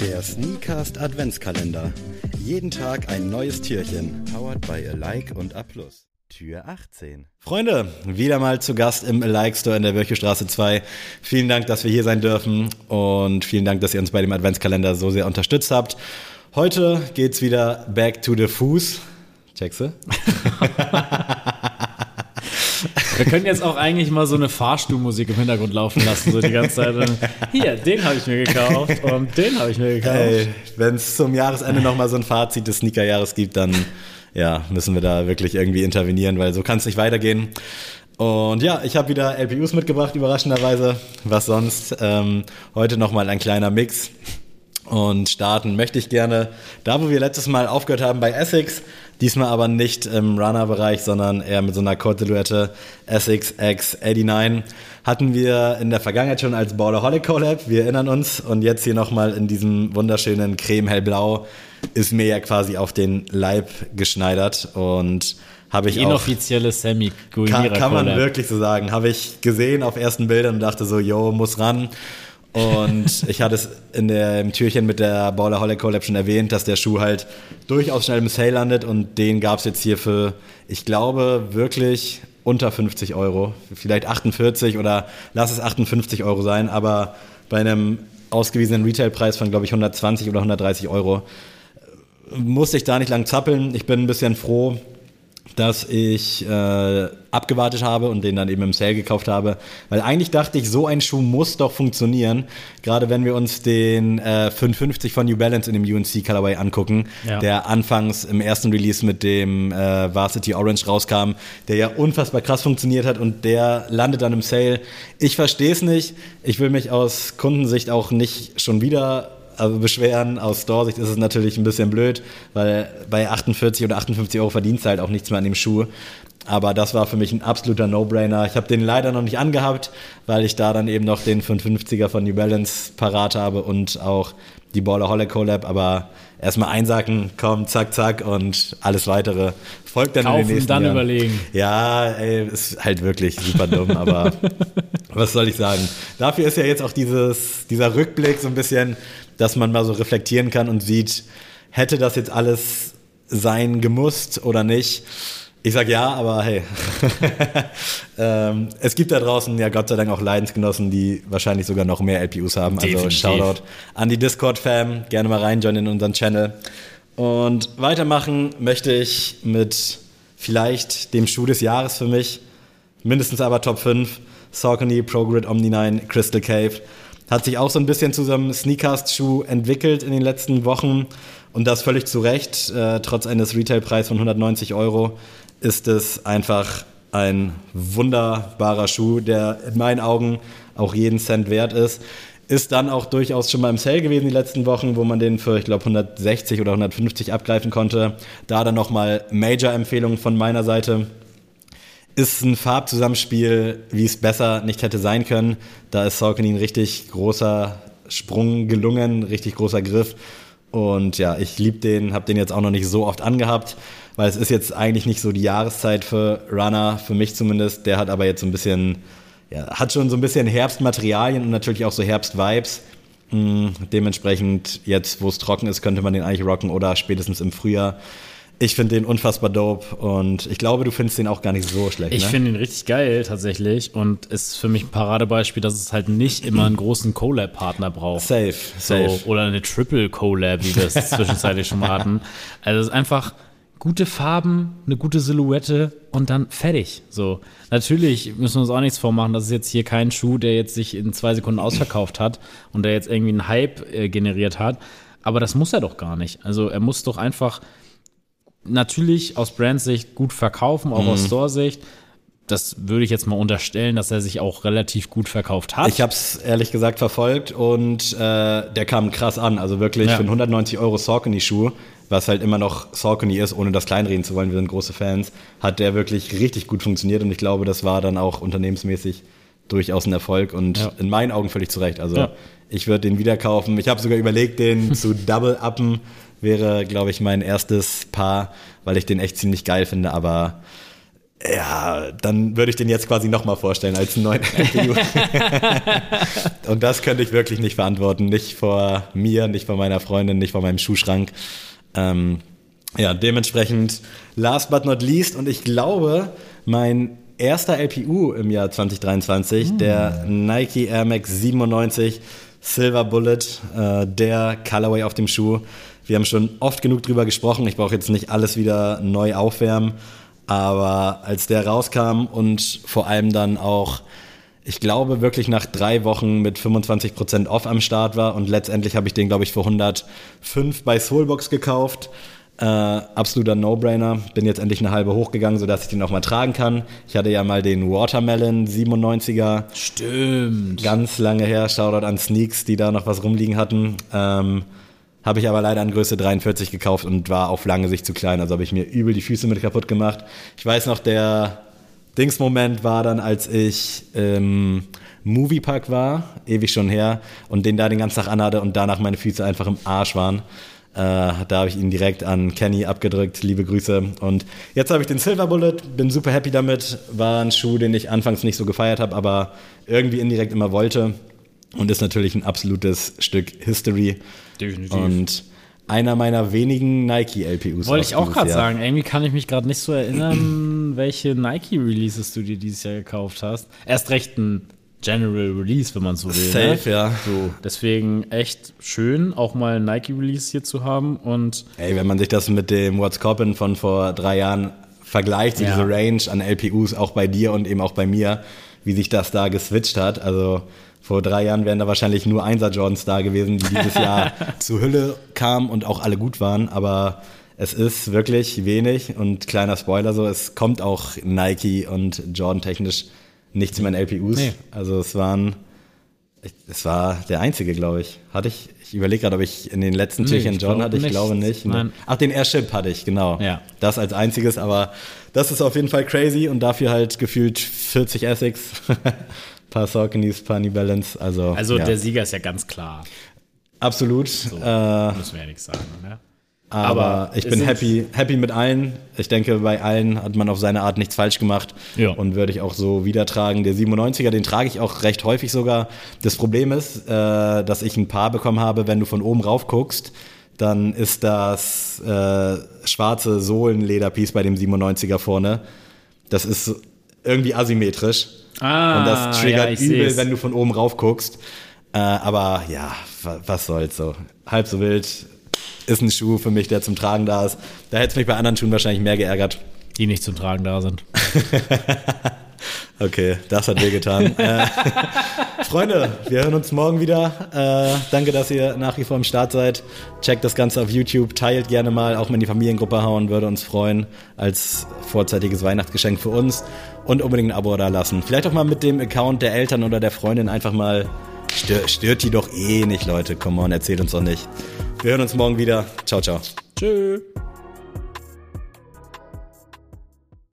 Der Sneakast Adventskalender. Jeden Tag ein neues Türchen. Powered by Alike und A+. Tür 18. Freunde, wieder mal zu Gast im Alike Store in der Wörchestraße 2. Vielen Dank, dass wir hier sein dürfen und vielen Dank, dass ihr uns bei dem Adventskalender so sehr unterstützt habt. Heute geht's wieder back to the Fuß. Checkst du? Wir können jetzt auch eigentlich mal so eine Fahrstuhlmusik im Hintergrund laufen lassen, so die ganze Zeit. Hier, den habe ich mir gekauft und den habe ich mir gekauft. Wenn es zum Jahresende nochmal so ein Fazit des Sneakerjahres gibt, dann ja, müssen wir da wirklich irgendwie intervenieren, weil so kann es nicht weitergehen. Und ja, ich habe wieder LPUs mitgebracht, überraschenderweise. Was sonst? Ähm, heute nochmal ein kleiner Mix. Und starten möchte ich gerne da, wo wir letztes Mal aufgehört haben bei Essex. Diesmal aber nicht im Runner-Bereich, sondern eher mit so einer Kord-Silhouette Essex X89. Hatten wir in der Vergangenheit schon als Borderholic Collab, wir erinnern uns. Und jetzt hier nochmal in diesem wunderschönen Creme-Hellblau ist mir ja quasi auf den Leib geschneidert und habe ich inoffizielle Sammy kann, kann man wirklich so sagen. Habe ich gesehen auf ersten Bildern und dachte so, yo, muss ran. Und ich hatte es in der, im Türchen mit der Baller Holly Collab schon erwähnt, dass der Schuh halt durchaus schnell im Sale landet und den gab es jetzt hier für, ich glaube, wirklich unter 50 Euro. Vielleicht 48 oder lass es 58 Euro sein, aber bei einem ausgewiesenen Retailpreis von, glaube ich, 120 oder 130 Euro musste ich da nicht lang zappeln. Ich bin ein bisschen froh, dass ich äh, abgewartet habe und den dann eben im Sale gekauft habe. Weil eigentlich dachte ich, so ein Schuh muss doch funktionieren. Gerade wenn wir uns den äh, 550 von New Balance in dem UNC Colorway angucken, ja. der anfangs im ersten Release mit dem äh, Varsity Orange rauskam, der ja unfassbar krass funktioniert hat und der landet dann im Sale. Ich verstehe es nicht. Ich will mich aus Kundensicht auch nicht schon wieder beschweren. Aus Store-Sicht ist es natürlich ein bisschen blöd, weil bei 48 oder 58 Euro verdienst du halt auch nichts mehr an dem Schuh. Aber das war für mich ein absoluter No-Brainer. Ich habe den leider noch nicht angehabt, weil ich da dann eben noch den 550er von New Balance parat habe und auch die Baller Holle Collab. Aber erstmal einsacken, komm, zack, zack und alles weitere folgt dann Kaufen, in den nächsten dann Jahren. überlegen. Ja, ey, ist halt wirklich super dumm, aber was soll ich sagen? Dafür ist ja jetzt auch dieses, dieser Rückblick so ein bisschen, dass man mal so reflektieren kann und sieht, hätte das jetzt alles sein gemusst oder nicht? Ich sag ja, aber hey. ähm, es gibt da draußen ja Gott sei Dank auch Leidensgenossen, die wahrscheinlich sogar noch mehr LPUs haben. Also Definitiv. Shoutout an die Discord-Fam. Gerne mal reinjoinen in unseren Channel. Und weitermachen möchte ich mit vielleicht dem Schuh des Jahres für mich. Mindestens aber Top 5. Saucony Pro Grid Omni 9 Crystal Cave. Hat sich auch so ein bisschen zu so einem Sneakers-Schuh entwickelt in den letzten Wochen. Und das völlig zu Recht. Äh, trotz eines Retailpreises von 190 Euro ist es einfach ein wunderbarer Schuh, der in meinen Augen auch jeden Cent wert ist. Ist dann auch durchaus schon mal im Sale gewesen die letzten Wochen, wo man den für, ich glaube, 160 oder 150 abgreifen konnte. Da dann nochmal Major-Empfehlungen von meiner Seite. Ist ein Farbzusammenspiel, wie es besser nicht hätte sein können. Da ist Saucony ein richtig großer Sprung gelungen, richtig großer Griff. Und ja, ich liebe den, habe den jetzt auch noch nicht so oft angehabt, weil es ist jetzt eigentlich nicht so die Jahreszeit für Runner, für mich zumindest. Der hat aber jetzt so ein bisschen, ja, hat schon so ein bisschen Herbstmaterialien und natürlich auch so Herbstvibes. Hm, dementsprechend, jetzt wo es trocken ist, könnte man den eigentlich rocken oder spätestens im Frühjahr. Ich finde den unfassbar dope und ich glaube, du findest den auch gar nicht so schlecht. Ich ne? finde ihn richtig geil tatsächlich und ist für mich ein Paradebeispiel, dass es halt nicht immer einen großen Collab-Partner braucht. Safe, safe. So, oder eine Triple Collab, wie wir es zwischenzeitlich schon mal hatten. Also es ist einfach gute Farben, eine gute Silhouette und dann fertig. So. Natürlich müssen wir uns auch nichts vormachen, das ist jetzt hier kein Schuh, der jetzt sich in zwei Sekunden ausverkauft hat und der jetzt irgendwie einen Hype äh, generiert hat. Aber das muss er doch gar nicht. Also er muss doch einfach natürlich aus Brandsicht gut verkaufen, auch mhm. aus Store-Sicht. Das würde ich jetzt mal unterstellen, dass er sich auch relativ gut verkauft hat. Ich habe es ehrlich gesagt verfolgt und äh, der kam krass an. Also wirklich ja. für einen 190 Euro Saucony-Schuh, was halt immer noch Saucony ist, ohne das kleinreden zu wollen, wir sind große Fans, hat der wirklich richtig gut funktioniert und ich glaube, das war dann auch unternehmensmäßig durchaus ein Erfolg und ja. in meinen Augen völlig zu Recht. Also ja. ich würde den wieder kaufen. Ich habe sogar überlegt, den zu double-uppen wäre, glaube ich, mein erstes Paar, weil ich den echt ziemlich geil finde. Aber Ja, dann würde ich den jetzt quasi nochmal vorstellen als einen neuen LPU. und das könnte ich wirklich nicht verantworten. Nicht vor mir, nicht vor meiner Freundin, nicht vor meinem Schuhschrank. Ähm, ja, dementsprechend last but not least und ich glaube, mein erster LPU im Jahr 2023, mm. der Nike Air Max 97 Silver Bullet, äh, der Colorway auf dem Schuh. Wir haben schon oft genug drüber gesprochen. Ich brauche jetzt nicht alles wieder neu aufwärmen. Aber als der rauskam und vor allem dann auch, ich glaube, wirklich nach drei Wochen mit 25% off am Start war und letztendlich habe ich den, glaube ich, für 105 bei Soulbox gekauft. Äh, absoluter No-Brainer. Bin jetzt endlich eine halbe hochgegangen, sodass ich den auch mal tragen kann. Ich hatte ja mal den Watermelon 97er. Stimmt. Ganz lange her. Shoutout an Sneaks, die da noch was rumliegen hatten. Ähm, habe ich aber leider an Größe 43 gekauft und war auf lange Sicht zu klein. Also habe ich mir übel die Füße mit kaputt gemacht. Ich weiß noch, der Dingsmoment war dann, als ich im Moviepark war, ewig schon her, und den da den ganzen Tag anhatte und danach meine Füße einfach im Arsch waren. Äh, da habe ich ihn direkt an Kenny abgedrückt. Liebe Grüße. Und jetzt habe ich den Silver Bullet, bin super happy damit. War ein Schuh, den ich anfangs nicht so gefeiert habe, aber irgendwie indirekt immer wollte. Und ist natürlich ein absolutes Stück History. Definitiv. Und einer meiner wenigen Nike-LPUs. Wollte ich auch gerade sagen. Irgendwie kann ich mich gerade nicht so erinnern, welche Nike-Releases du dir dieses Jahr gekauft hast. Erst recht ein General Release, wenn man so will. Safe, ne? ja. So, deswegen echt schön, auch mal ein Nike-Release hier zu haben. Und Ey, wenn man sich das mit dem What's Coppin von vor drei Jahren vergleicht, Ja. diese Range an LPUs, auch bei dir und eben auch bei mir, wie sich das da geswitcht hat. Also vor drei Jahren wären da wahrscheinlich nur Einser Jordans da gewesen, die dieses Jahr zur Hülle kamen und auch alle gut waren. Aber es ist wirklich wenig und kleiner Spoiler so, es kommt auch Nike und Jordan technisch nichts mehr in LPUs. Nee. Also es waren, es war der einzige, glaube ich. Hatte ich, ich überlege gerade, ob ich in den letzten Nee, Türchen glaub hatte, ich nicht. glaube nicht. ne? Nein. Ach, den Airship hatte ich, genau. Ja. Das als einziges, aber das ist auf jeden Fall crazy und dafür halt gefühlt 40 Essex, paar Sauconys, paar New Balance, also, also ja, der Sieger ist ja ganz klar. absolut. Äh, Müssen wir ja nichts sagen. Ne? Aber, aber ich bin happy, happy mit allen. Ich denke, bei allen hat man auf seine Art nichts falsch gemacht Ja. und würde ich auch so wieder tragen. Der 97er, den trage ich auch recht häufig sogar. Das Problem ist, äh, dass ich ein paar bekommen habe, wenn du von oben rauf guckst, dann ist das äh, schwarze Sohlenlederpiece bei dem 97er vorne. Das ist irgendwie asymmetrisch. Ah, und das triggert ja, übel, seh's. wenn du von oben rauf guckst. Äh, aber ja, wa- was soll's so. Halb so wild ist ein Schuh für mich, der zum Tragen da ist. Da hätte es mich bei anderen Schuhen wahrscheinlich mehr geärgert. Die nicht zum Tragen da sind. Okay, das hat wehgetan. äh, Freunde, wir hören uns morgen wieder. Äh, danke, dass ihr nach wie vor am Start seid. Checkt das Ganze auf YouTube, teilt gerne mal, auch mal in die Familiengruppe hauen, würde uns freuen, als vorzeitiges Weihnachtsgeschenk für uns. Und unbedingt ein Abo da lassen. Vielleicht auch mal mit dem Account der Eltern oder der Freundin einfach mal. Stör, stört die doch eh nicht, Leute. Come on, erzählt uns doch nicht. Wir hören uns morgen wieder. Ciao, ciao. Tschüss.